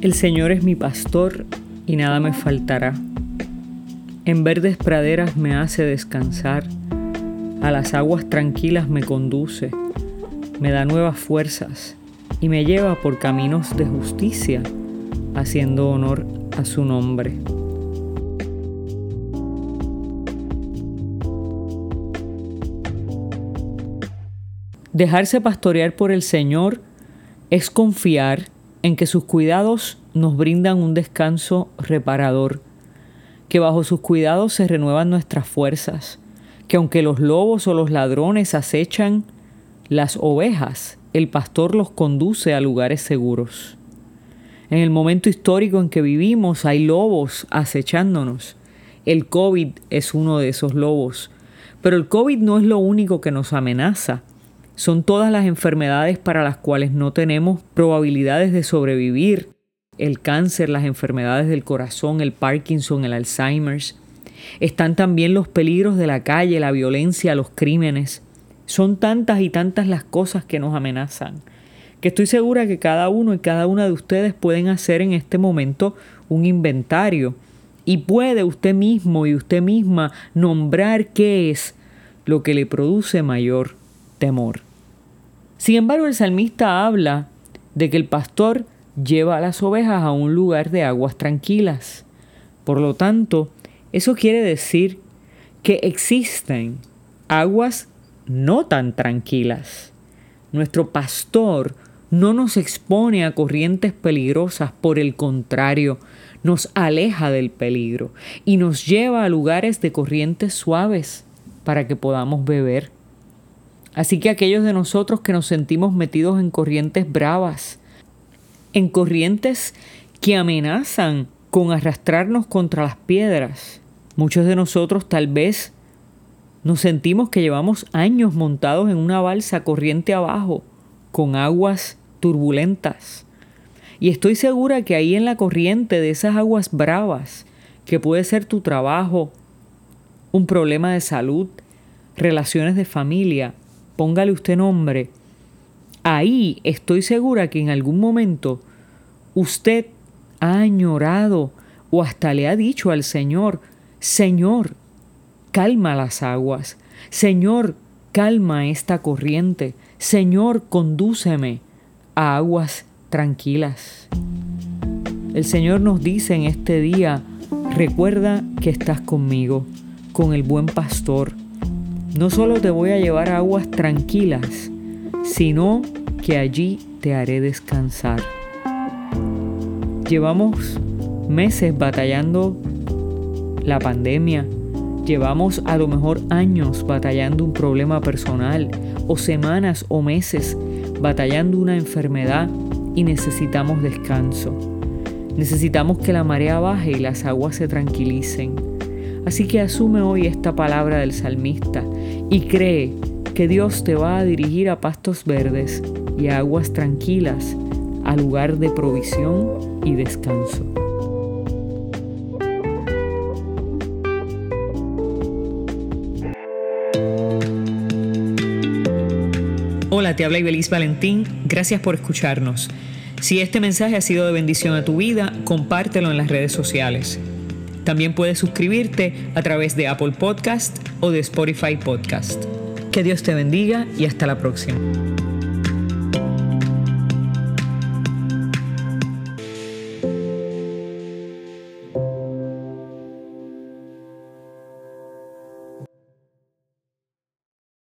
El Señor es mi pastor y nada me faltará. En verdes praderas me hace descansar, a las aguas tranquilas me conduce, me da nuevas fuerzas y me lleva por caminos de justicia, haciendo honor a su nombre. Dejarse pastorear por el Señor es confiar en que sus cuidados nos brindan un descanso reparador, que bajo sus cuidados se renuevan nuestras fuerzas, que aunque los lobos o los ladrones acechan las ovejas, el pastor los conduce a lugares seguros. En el momento histórico en que vivimos hay lobos acechándonos. El COVID es uno de esos lobos. Pero el COVID no es lo único que nos amenaza son todas las enfermedades para las cuales no tenemos probabilidades de sobrevivir. El cáncer, las enfermedades del corazón, el Parkinson, el Alzheimer's. Están también los peligros de la calle, la violencia, los crímenes. Son tantas y tantas las cosas que nos amenazan, que estoy segura que cada uno y cada una de ustedes pueden hacer en este momento un inventario y puede usted mismo y usted misma nombrar qué es lo que le produce mayor temor. Sin embargo, el salmista habla de que el pastor lleva a las ovejas a un lugar de aguas tranquilas. Por lo tanto, eso quiere decir que existen aguas no tan tranquilas. Nuestro pastor no nos expone a corrientes peligrosas, por el contrario, nos aleja del peligro y nos lleva a lugares de corrientes suaves para que podamos beber. Así que aquellos de nosotros que nos sentimos metidos en corrientes bravas, en corrientes que amenazan con arrastrarnos contra las piedras, muchos de nosotros tal vez nos sentimos que llevamos años montados en una balsa corriente abajo, con aguas turbulentas. Y estoy segura que ahí en la corriente de esas aguas bravas, que puede ser tu trabajo, un problema de salud, relaciones de familia, póngale usted nombre, ahí estoy segura que en algún momento usted ha añorado o hasta le ha dicho al Señor, Señor, calma las aguas, Señor, calma esta corriente, Señor, condúceme a aguas tranquilas. El Señor nos dice en este día, recuerda que estás conmigo, con el buen pastor, no solo te voy a llevar a aguas tranquilas, sino que allí te haré descansar. Llevamos meses batallando la pandemia, llevamos a lo mejor años batallando un problema personal o semanas o meses batallando una enfermedad y necesitamos descanso. Necesitamos que la marea baje y las aguas se tranquilicen. Así que asume hoy esta palabra del salmista y cree que Dios te va a dirigir a pastos verdes y a aguas tranquilas, a lugar de provisión y descanso. Hola, te habla Ibeliz Valentín. Gracias por escucharnos. Si este mensaje ha sido de bendición a tu vida, compártelo en las redes sociales. También puedes suscribirte a través de Apple Podcast o de Spotify Podcast. Que Dios te bendiga y hasta la próxima.